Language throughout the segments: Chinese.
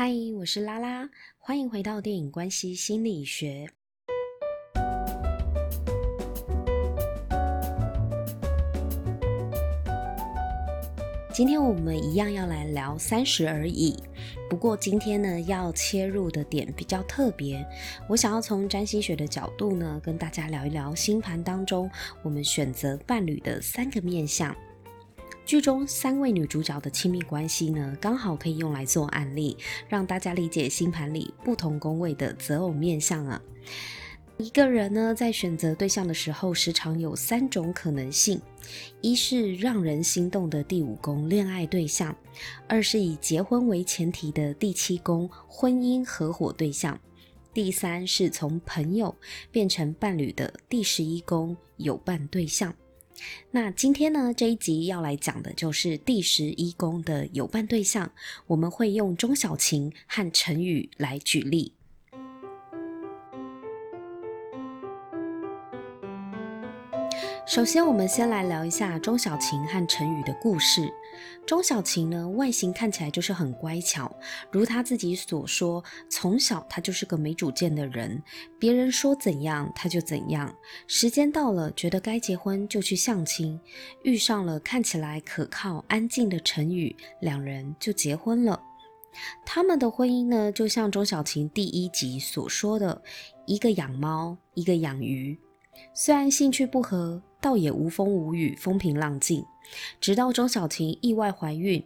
嗨，我是拉拉，欢迎回到电影关系心理学。今天我们一样要来聊三十而已，不过今天呢，要切入的点比较特别，我想要从占星学的角度呢，跟大家聊一聊星盘当中我们选择伴侣的三个面相。剧中三位女主角的亲密关系呢，刚好可以用来做案例，让大家理解星盘里不同宫位的择偶面相啊。一个人呢，在选择对象的时候，时常有三种可能性：一是让人心动的第五宫恋爱对象；二是以结婚为前提的第七宫婚姻合伙对象；第三是从朋友变成伴侣的第十一宫友伴对象。那今天呢，这一集要来讲的就是第十一宫的有伴对象，我们会用钟小琴和陈宇来举例。首先，我们先来聊一下钟小琴和陈宇的故事。钟小琴呢，外形看起来就是很乖巧，如他自己所说，从小他就是个没主见的人，别人说怎样他就怎样。时间到了，觉得该结婚就去相亲，遇上了看起来可靠、安静的陈宇，两人就结婚了。他们的婚姻呢，就像钟小琴第一集所说的，一个养猫，一个养鱼。虽然兴趣不合，倒也无风无雨，风平浪静。直到钟晓芹意外怀孕，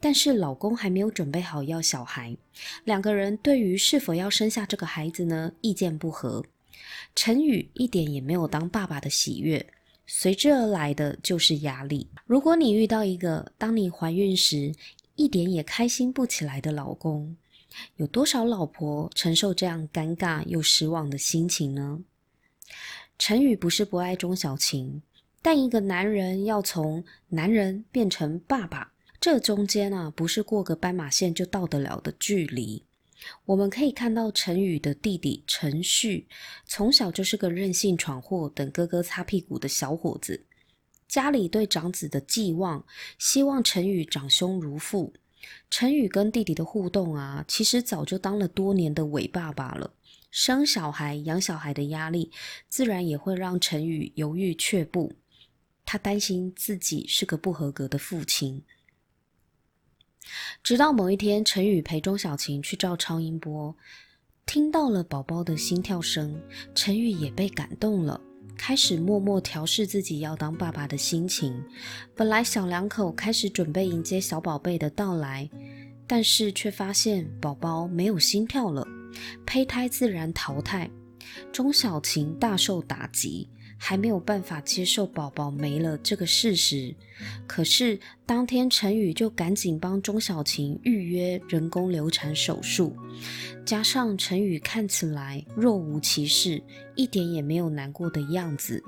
但是老公还没有准备好要小孩，两个人对于是否要生下这个孩子呢，意见不合。陈宇一点也没有当爸爸的喜悦，随之而来的就是压力。如果你遇到一个当你怀孕时一点也开心不起来的老公，有多少老婆承受这样尴尬又失望的心情呢？陈宇不是不爱钟小芹，但一个男人要从男人变成爸爸，这中间啊，不是过个斑马线就到得了的距离。我们可以看到陈宇的弟弟陈旭，从小就是个任性闯祸、等哥哥擦屁股的小伙子。家里对长子的寄望，希望陈宇长兄如父。陈宇跟弟弟的互动啊，其实早就当了多年的伪爸爸了。生小孩、养小孩的压力，自然也会让陈宇犹豫却步。他担心自己是个不合格的父亲。直到某一天，陈宇陪钟小琴去照超音波，听到了宝宝的心跳声，陈宇也被感动了，开始默默调试自己要当爸爸的心情。本来小两口开始准备迎接小宝贝的到来，但是却发现宝宝没有心跳了。胚胎自然淘汰，钟小琴大受打击，还没有办法接受宝宝没了这个事实。可是当天陈宇就赶紧帮钟小琴预约人工流产手术，加上陈宇看起来若无其事，一点也没有难过的样子。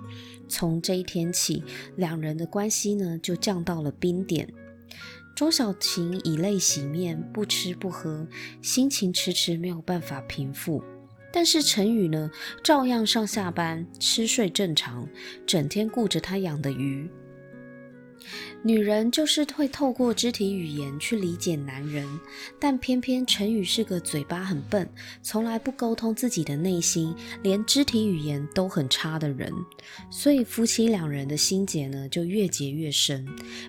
从这一天起，两人的关系呢就降到了冰点。钟小琴以泪洗面，不吃不喝，心情迟迟没有办法平复。但是陈宇呢，照样上下班，吃睡正常，整天顾着他养的鱼。女人就是会透过肢体语言去理解男人，但偏偏陈宇是个嘴巴很笨，从来不沟通自己的内心，连肢体语言都很差的人，所以夫妻两人的心结呢就越结越深。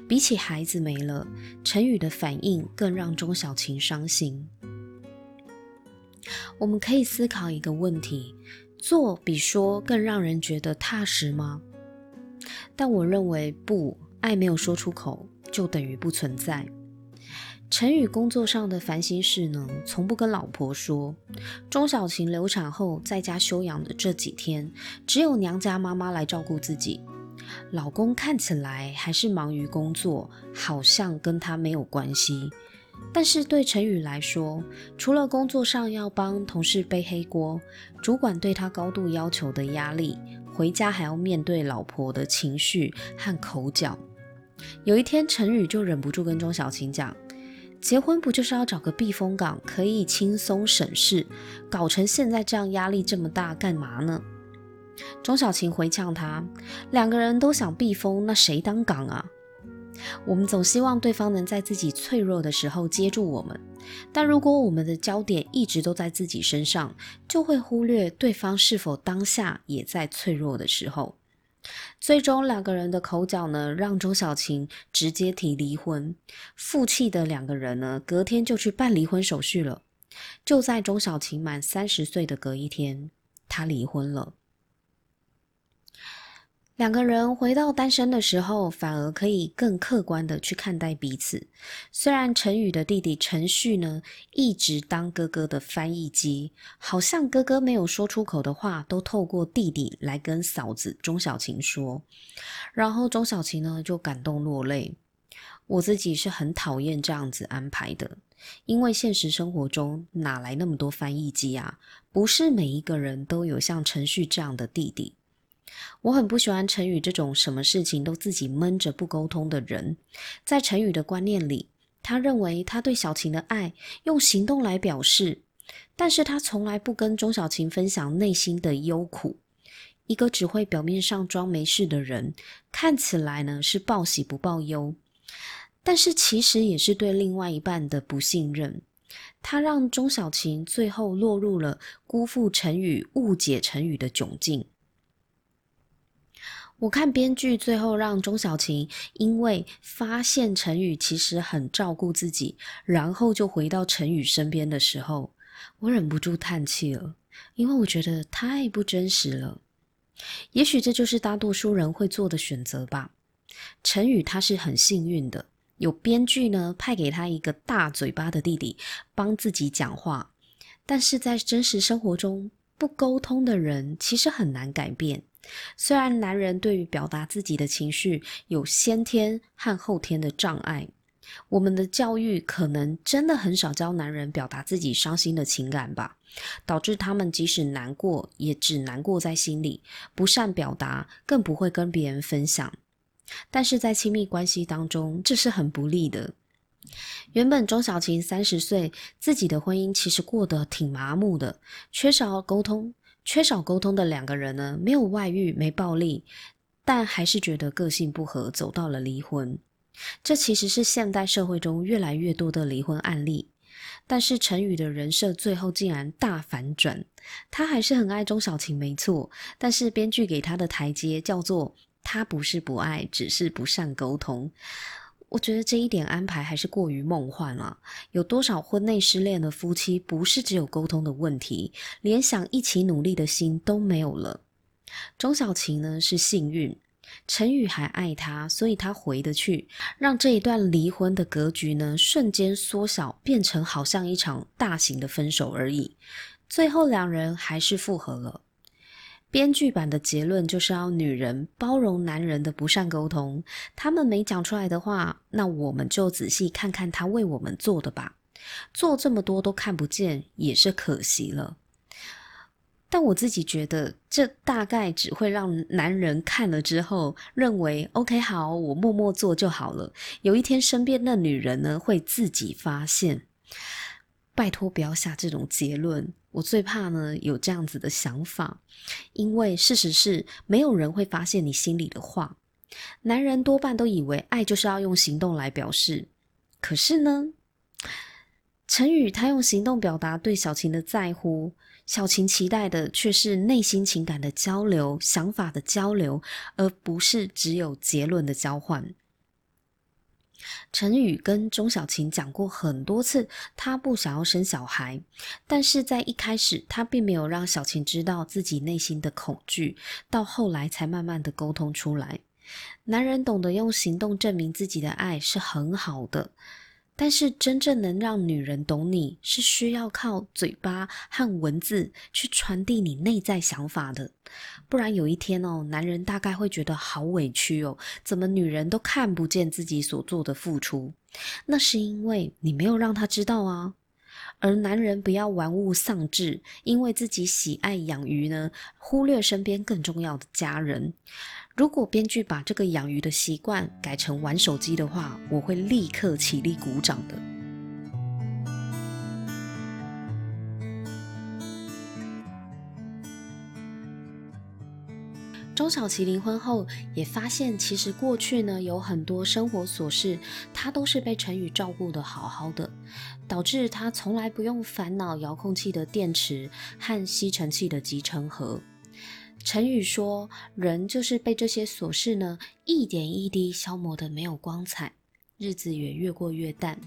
比起孩子没了，陈宇的反应更让钟小琴伤心。我们可以思考一个问题：做比说更让人觉得踏实吗？但我认为不。爱没有说出口，就等于不存在。陈宇工作上的烦心事呢，从不跟老婆说。钟晓芹流产后在家休养的这几天，只有娘家妈妈来照顾自己。老公看起来还是忙于工作，好像跟他没有关系。但是对陈宇来说，除了工作上要帮同事背黑锅，主管对他高度要求的压力，回家还要面对老婆的情绪和口角。有一天，陈宇就忍不住跟钟小琴讲：“结婚不就是要找个避风港，可以轻松省事，搞成现在这样，压力这么大，干嘛呢？”钟小琴回呛他：“两个人都想避风，那谁当港啊？我们总希望对方能在自己脆弱的时候接住我们，但如果我们的焦点一直都在自己身上，就会忽略对方是否当下也在脆弱的时候。最终，两个人的口角呢，让钟小琴直接提离婚。负气的两个人呢，隔天就去办离婚手续了。就在钟小琴满三十岁的隔一天，她离婚了。两个人回到单身的时候，反而可以更客观的去看待彼此。虽然陈宇的弟弟陈旭呢，一直当哥哥的翻译机，好像哥哥没有说出口的话，都透过弟弟来跟嫂子钟小晴说。然后钟小晴呢，就感动落泪。我自己是很讨厌这样子安排的，因为现实生活中哪来那么多翻译机啊？不是每一个人都有像陈旭这样的弟弟。我很不喜欢陈宇这种什么事情都自己闷着不沟通的人。在陈宇的观念里，他认为他对小晴的爱用行动来表示，但是他从来不跟钟小晴分享内心的忧苦。一个只会表面上装没事的人，看起来呢是报喜不报忧，但是其实也是对另外一半的不信任。他让钟小晴最后落入了辜负陈宇、误解陈宇的窘境。我看编剧最后让钟小晴因为发现陈宇其实很照顾自己，然后就回到陈宇身边的时候，我忍不住叹气了，因为我觉得太不真实了。也许这就是大多数人会做的选择吧。陈宇他是很幸运的，有编剧呢派给他一个大嘴巴的弟弟帮自己讲话，但是在真实生活中，不沟通的人其实很难改变。虽然男人对于表达自己的情绪有先天和后天的障碍，我们的教育可能真的很少教男人表达自己伤心的情感吧，导致他们即使难过，也只难过在心里，不善表达，更不会跟别人分享。但是在亲密关系当中，这是很不利的。原本钟小晴三十岁，自己的婚姻其实过得挺麻木的，缺少沟通。缺少沟通的两个人呢，没有外遇，没暴力，但还是觉得个性不合，走到了离婚。这其实是现代社会中越来越多的离婚案例。但是陈宇的人设最后竟然大反转，他还是很爱钟小晴，没错。但是编剧给他的台阶叫做他不是不爱，只是不善沟通。我觉得这一点安排还是过于梦幻了。有多少婚内失恋的夫妻不是只有沟通的问题，连想一起努力的心都没有了？钟小晴呢是幸运，陈宇还爱她，所以他回得去，让这一段离婚的格局呢瞬间缩小，变成好像一场大型的分手而已。最后两人还是复合了。编剧版的结论就是要女人包容男人的不善沟通，他们没讲出来的话，那我们就仔细看看他为我们做的吧。做这么多都看不见，也是可惜了。但我自己觉得，这大概只会让男人看了之后认为，OK，好，我默默做就好了。有一天身边的女人呢，会自己发现。拜托不要下这种结论，我最怕呢有这样子的想法，因为事实是没有人会发现你心里的话。男人多半都以为爱就是要用行动来表示，可是呢，陈宇他用行动表达对小晴的在乎，小晴期待的却是内心情感的交流、想法的交流，而不是只有结论的交换。陈宇跟钟小琴讲过很多次，他不想要生小孩，但是在一开始，他并没有让小琴知道自己内心的恐惧，到后来才慢慢的沟通出来。男人懂得用行动证明自己的爱是很好的。但是真正能让女人懂你，是需要靠嘴巴和文字去传递你内在想法的。不然有一天哦，男人大概会觉得好委屈哦，怎么女人都看不见自己所做的付出？那是因为你没有让他知道啊。而男人不要玩物丧志，因为自己喜爱养鱼呢，忽略身边更重要的家人。如果编剧把这个养鱼的习惯改成玩手机的话，我会立刻起立鼓掌的。钟小琪离婚后也发现，其实过去呢有很多生活琐事，他都是被陈宇照顾得好好的，导致他从来不用烦恼遥控器的电池和吸尘器的集成盒。陈宇说：“人就是被这些琐事呢一点一滴消磨得没有光彩，日子也越过越淡。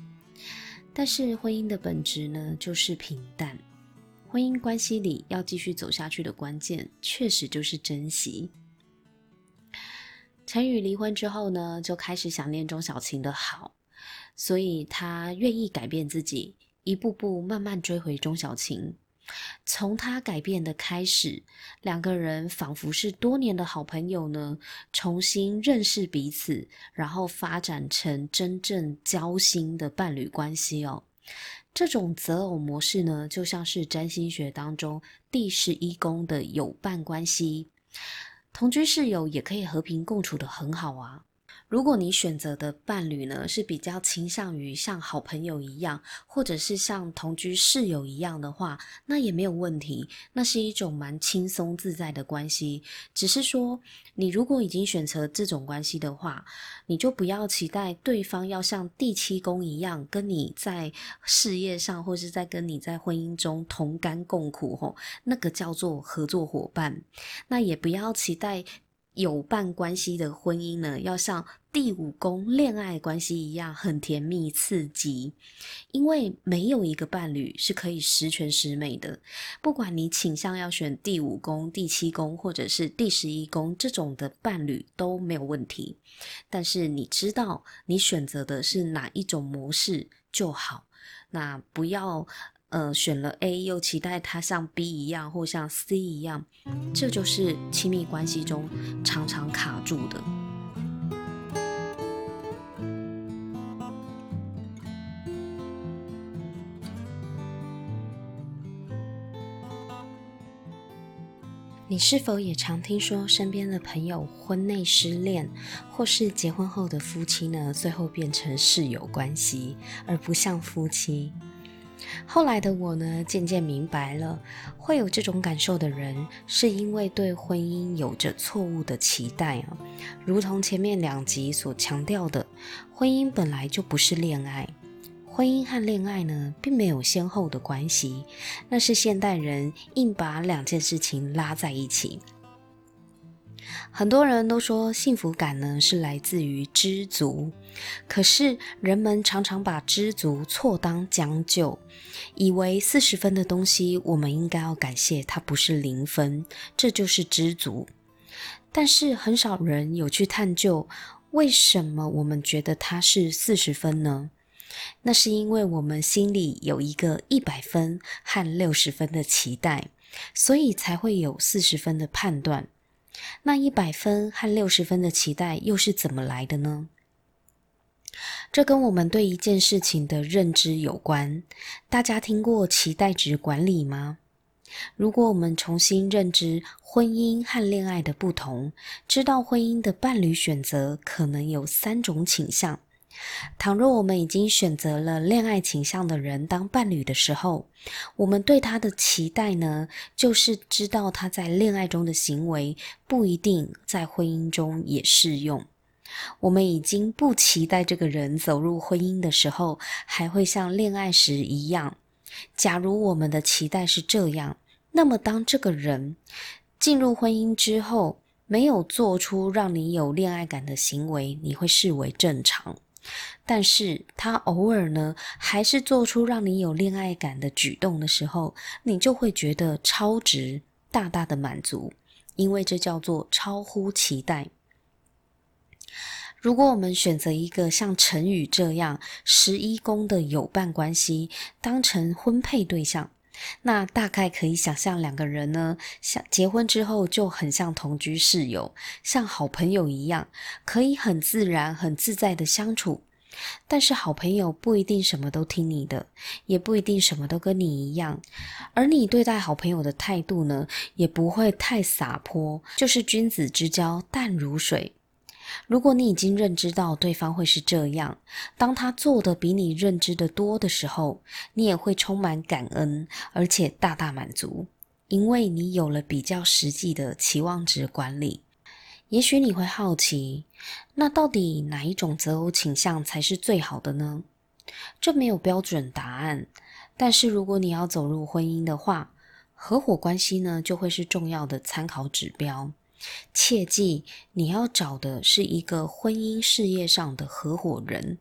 但是婚姻的本质呢，就是平淡。婚姻关系里要继续走下去的关键，确实就是珍惜。”陈宇离婚之后呢，就开始想念钟小琴的好，所以他愿意改变自己，一步步慢慢追回钟小琴。从他改变的开始，两个人仿佛是多年的好朋友呢，重新认识彼此，然后发展成真正交心的伴侣关系哦。这种择偶模式呢，就像是占星学当中第十一宫的友伴关系。同居室友也可以和平共处的很好啊。如果你选择的伴侣呢，是比较倾向于像好朋友一样，或者是像同居室友一样的话，那也没有问题。那是一种蛮轻松自在的关系。只是说，你如果已经选择这种关系的话，你就不要期待对方要像第七宫一样，跟你在事业上，或是在跟你在婚姻中同甘共苦吼，那个叫做合作伙伴。那也不要期待。有伴关系的婚姻呢，要像第五宫恋爱关系一样很甜蜜刺激，因为没有一个伴侣是可以十全十美的。不管你倾向要选第五宫、第七宫或者是第十一宫这种的伴侣都没有问题，但是你知道你选择的是哪一种模式就好，那不要。呃，选了 A，又期待他像 B 一样或像 C 一样，这就是亲密关系中常常卡住的。你是否也常听说身边的朋友婚内失恋，或是结婚后的夫妻呢，最后变成室友关系，而不像夫妻？后来的我呢，渐渐明白了，会有这种感受的人，是因为对婚姻有着错误的期待啊。如同前面两集所强调的，婚姻本来就不是恋爱，婚姻和恋爱呢，并没有先后的关系，那是现代人硬把两件事情拉在一起。很多人都说幸福感呢，是来自于知足，可是人们常常把知足错当将就，以为四十分的东西我们应该要感谢它不是零分，这就是知足。但是很少人有去探究为什么我们觉得它是四十分呢？那是因为我们心里有一个一百分和六十分的期待，所以才会有四十分的判断。那一百分和六十分的期待又是怎么来的呢？这跟我们对一件事情的认知有关。大家听过期待值管理吗？如果我们重新认知婚姻和恋爱的不同，知道婚姻的伴侣选择可能有三种倾向。倘若我们已经选择了恋爱倾向的人当伴侣的时候，我们对他的期待呢，就是知道他在恋爱中的行为不一定在婚姻中也适用。我们已经不期待这个人走入婚姻的时候，还会像恋爱时一样。假如我们的期待是这样，那么当这个人进入婚姻之后，没有做出让你有恋爱感的行为，你会视为正常。但是他偶尔呢，还是做出让你有恋爱感的举动的时候，你就会觉得超值，大大的满足，因为这叫做超乎期待。如果我们选择一个像陈宇这样十一宫的友伴关系，当成婚配对象，那大概可以想象两个人呢，像结婚之后就很像同居室友，像好朋友一样，可以很自然、很自在的相处。但是好朋友不一定什么都听你的，也不一定什么都跟你一样，而你对待好朋友的态度呢，也不会太洒脱，就是君子之交淡如水。如果你已经认知到对方会是这样，当他做的比你认知的多的时候，你也会充满感恩，而且大大满足，因为你有了比较实际的期望值管理。也许你会好奇，那到底哪一种择偶倾向才是最好的呢？这没有标准答案，但是如果你要走入婚姻的话，合伙关系呢就会是重要的参考指标。切记，你要找的是一个婚姻事业上的合伙人。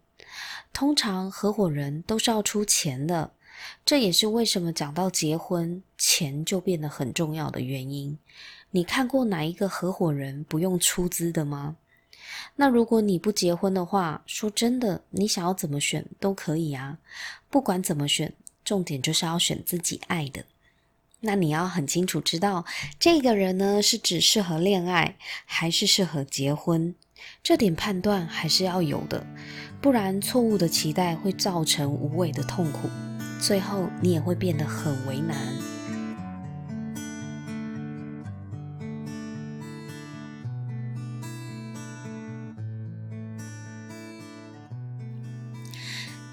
通常合伙人都是要出钱的，这也是为什么讲到结婚，钱就变得很重要的原因。你看过哪一个合伙人不用出资的吗？那如果你不结婚的话，说真的，你想要怎么选都可以啊。不管怎么选，重点就是要选自己爱的。那你要很清楚知道，这个人呢是只适合恋爱，还是适合结婚？这点判断还是要有的，不然错误的期待会造成无谓的痛苦，最后你也会变得很为难。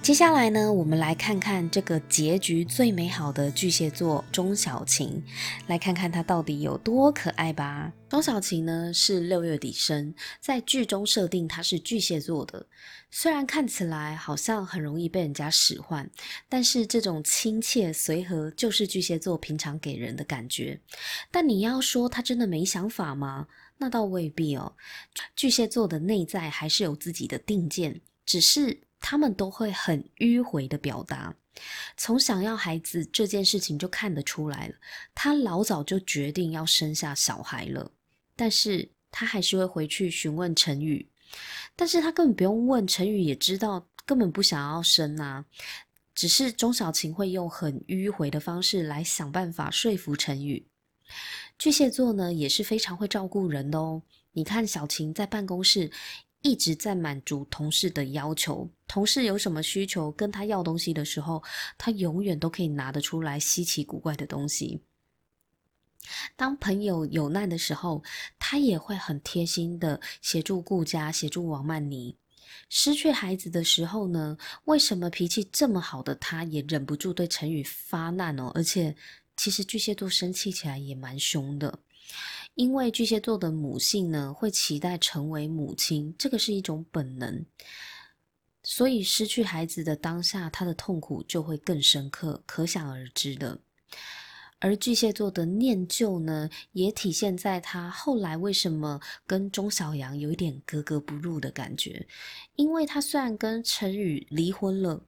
接下来呢，我们来看看这个结局最美好的巨蟹座钟小晴，来看看她到底有多可爱吧。钟小晴呢是六月底生，在剧中设定她是巨蟹座的。虽然看起来好像很容易被人家使唤，但是这种亲切随和就是巨蟹座平常给人的感觉。但你要说她真的没想法吗？那倒未必哦。巨蟹座的内在还是有自己的定见，只是。他们都会很迂回的表达，从想要孩子这件事情就看得出来了。他老早就决定要生下小孩了，但是他还是会回去询问陈宇，但是他根本不用问，陈宇也知道根本不想要生啊。只是钟小晴会用很迂回的方式来想办法说服陈宇。巨蟹座呢也是非常会照顾人的哦。你看小晴在办公室。一直在满足同事的要求，同事有什么需求跟他要东西的时候，他永远都可以拿得出来稀奇古怪的东西。当朋友有难的时候，他也会很贴心的协助顾家，协助王曼妮。失去孩子的时候呢，为什么脾气这么好的他，也忍不住对陈宇发难哦？而且，其实巨蟹座生气起来也蛮凶的。因为巨蟹座的母性呢，会期待成为母亲，这个是一种本能，所以失去孩子的当下，他的痛苦就会更深刻，可想而知的。而巨蟹座的念旧呢，也体现在他后来为什么跟钟小阳有一点格格不入的感觉，因为他虽然跟陈宇离婚了，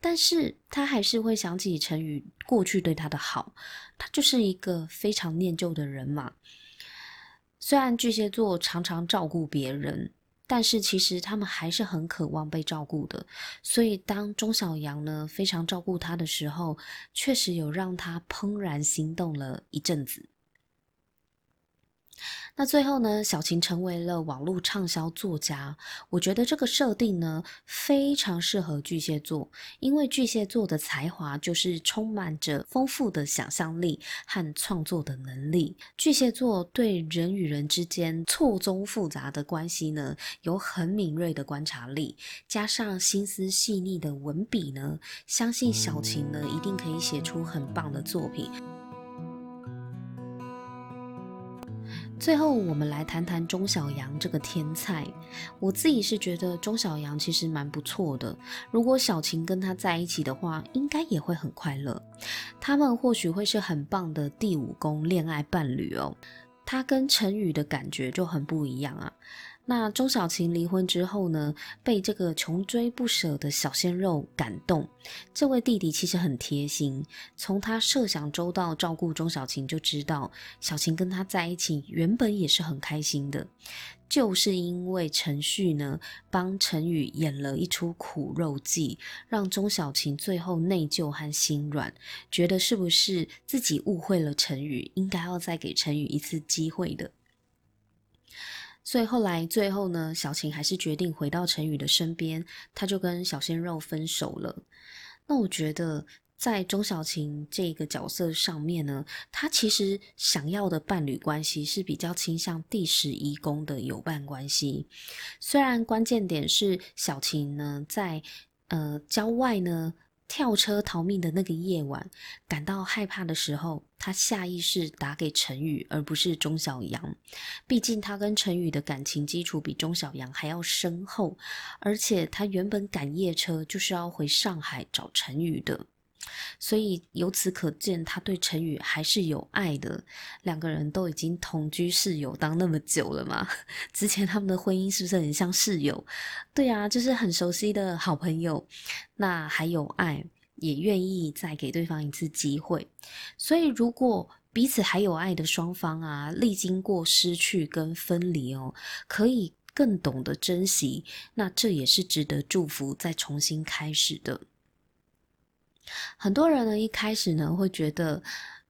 但是他还是会想起陈宇过去对他的好，他就是一个非常念旧的人嘛。虽然巨蟹座常常照顾别人，但是其实他们还是很渴望被照顾的。所以当钟小阳呢非常照顾他的时候，确实有让他怦然心动了一阵子。那最后呢，小晴成为了网络畅销作家。我觉得这个设定呢，非常适合巨蟹座，因为巨蟹座的才华就是充满着丰富的想象力和创作的能力。巨蟹座对人与人之间错综复杂的关系呢，有很敏锐的观察力，加上心思细腻的文笔呢，相信小晴呢一定可以写出很棒的作品。最后，我们来谈谈钟小阳这个天菜。我自己是觉得钟小阳其实蛮不错的。如果小晴跟他在一起的话，应该也会很快乐。他们或许会是很棒的第五宫恋爱伴侣哦。他跟陈宇的感觉就很不一样啊。那钟小晴离婚之后呢，被这个穷追不舍的小鲜肉感动。这位弟弟其实很贴心，从他设想周到照顾钟小晴就知道，小晴跟他在一起原本也是很开心的。就是因为陈旭呢，帮陈宇演了一出苦肉计，让钟小晴最后内疚和心软，觉得是不是自己误会了陈宇，应该要再给陈宇一次机会的。所以后来最后呢，小晴还是决定回到陈宇的身边，他就跟小鲜肉分手了。那我觉得在钟小晴这个角色上面呢，他其实想要的伴侣关系是比较倾向第十一宫的友伴关系。虽然关键点是小晴呢在呃郊外呢跳车逃命的那个夜晚，感到害怕的时候，他下意识打给陈宇，而不是钟小阳。毕竟他跟陈宇的感情基础比钟小阳还要深厚，而且他原本赶夜车就是要回上海找陈宇的。所以由此可见，他对陈宇还是有爱的。两个人都已经同居室友当那么久了嘛，之前他们的婚姻是不是很像室友？对啊，就是很熟悉的好朋友。那还有爱，也愿意再给对方一次机会。所以，如果彼此还有爱的双方啊，历经过失去跟分离哦，可以更懂得珍惜，那这也是值得祝福，再重新开始的。很多人呢，一开始呢会觉得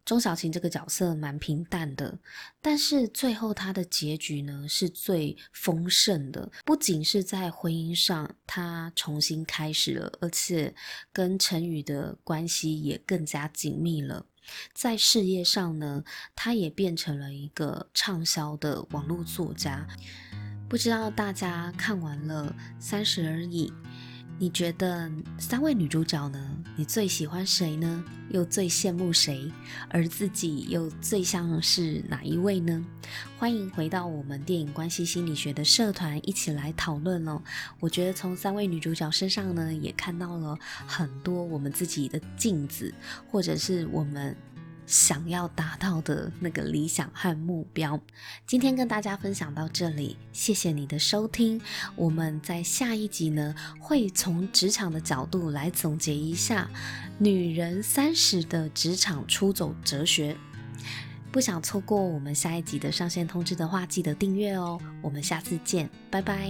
钟小琴这个角色蛮平淡的，但是最后她的结局呢是最丰盛的。不仅是在婚姻上她重新开始了，而且跟陈宇的关系也更加紧密了。在事业上呢，她也变成了一个畅销的网络作家。不知道大家看完了《三十而已》。你觉得三位女主角呢？你最喜欢谁呢？又最羡慕谁？而自己又最像是哪一位呢？欢迎回到我们电影关系心理学的社团，一起来讨论哦。我觉得从三位女主角身上呢，也看到了很多我们自己的镜子，或者是我们。想要达到的那个理想和目标。今天跟大家分享到这里，谢谢你的收听。我们在下一集呢，会从职场的角度来总结一下女人三十的职场出走哲学。不想错过我们下一集的上线通知的话，记得订阅哦。我们下次见，拜拜。